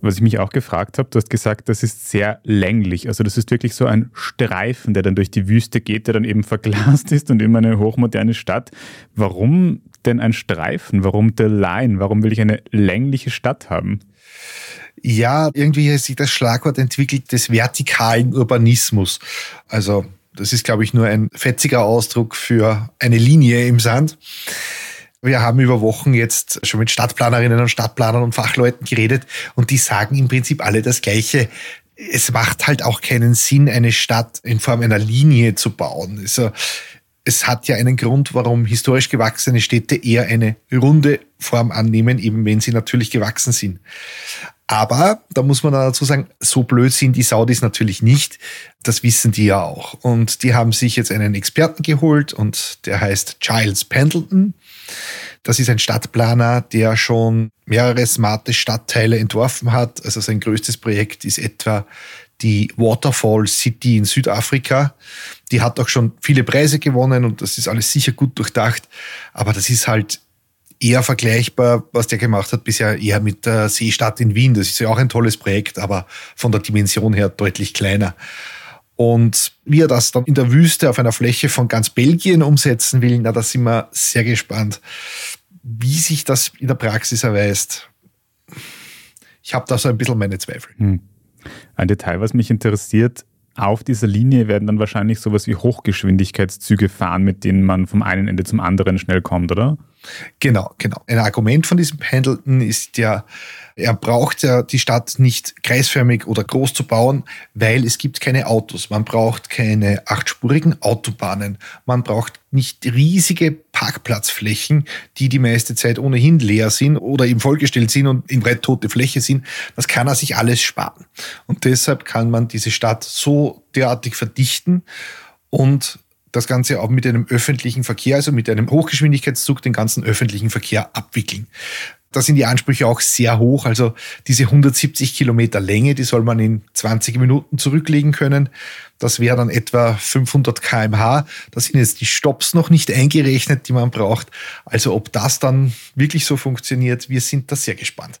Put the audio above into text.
Was ich mich auch gefragt habe, du hast gesagt, das ist sehr länglich. Also das ist wirklich so ein Streifen, der dann durch die Wüste geht, der dann eben verglast ist und immer eine hochmoderne Stadt. Warum denn ein Streifen? Warum the line? Warum will ich eine längliche Stadt haben? Ja, irgendwie hat sich das Schlagwort entwickelt des vertikalen Urbanismus. Also das ist, glaube ich, nur ein fetziger Ausdruck für eine Linie im Sand. Wir haben über Wochen jetzt schon mit Stadtplanerinnen und Stadtplanern und Fachleuten geredet und die sagen im Prinzip alle das Gleiche. Es macht halt auch keinen Sinn, eine Stadt in Form einer Linie zu bauen. Also, es hat ja einen Grund, warum historisch gewachsene Städte eher eine runde Form annehmen, eben wenn sie natürlich gewachsen sind. Aber da muss man dazu sagen, so blöd sind die Saudis natürlich nicht. Das wissen die ja auch. Und die haben sich jetzt einen Experten geholt und der heißt Giles Pendleton. Das ist ein Stadtplaner, der schon mehrere smarte Stadtteile entworfen hat. Also sein größtes Projekt ist etwa die Waterfall City in Südafrika. Die hat auch schon viele Preise gewonnen und das ist alles sicher gut durchdacht. Aber das ist halt eher vergleichbar, was der gemacht hat, bisher eher mit der Seestadt in Wien. Das ist ja auch ein tolles Projekt, aber von der Dimension her deutlich kleiner. Und wie er das dann in der Wüste auf einer Fläche von ganz Belgien umsetzen will, na, da sind wir sehr gespannt, wie sich das in der Praxis erweist. Ich habe da so ein bisschen meine Zweifel. Hm. Ein Detail, was mich interessiert, auf dieser Linie werden dann wahrscheinlich sowas wie Hochgeschwindigkeitszüge fahren, mit denen man vom einen Ende zum anderen schnell kommt, oder? Genau, genau. Ein Argument von diesem Pendleton ist ja, er braucht ja die Stadt nicht kreisförmig oder groß zu bauen, weil es gibt keine Autos. Man braucht keine achtspurigen Autobahnen. Man braucht nicht riesige Parkplatzflächen, die die meiste Zeit ohnehin leer sind oder eben vollgestellt sind und in weit tote Fläche sind. Das kann er sich alles sparen. Und deshalb kann man diese Stadt so derartig verdichten und das Ganze auch mit einem öffentlichen Verkehr, also mit einem Hochgeschwindigkeitszug, den ganzen öffentlichen Verkehr abwickeln. Da sind die Ansprüche auch sehr hoch. Also diese 170 Kilometer Länge, die soll man in 20 Minuten zurücklegen können. Das wäre dann etwa 500 kmh. Da sind jetzt die Stops noch nicht eingerechnet, die man braucht. Also ob das dann wirklich so funktioniert, wir sind da sehr gespannt.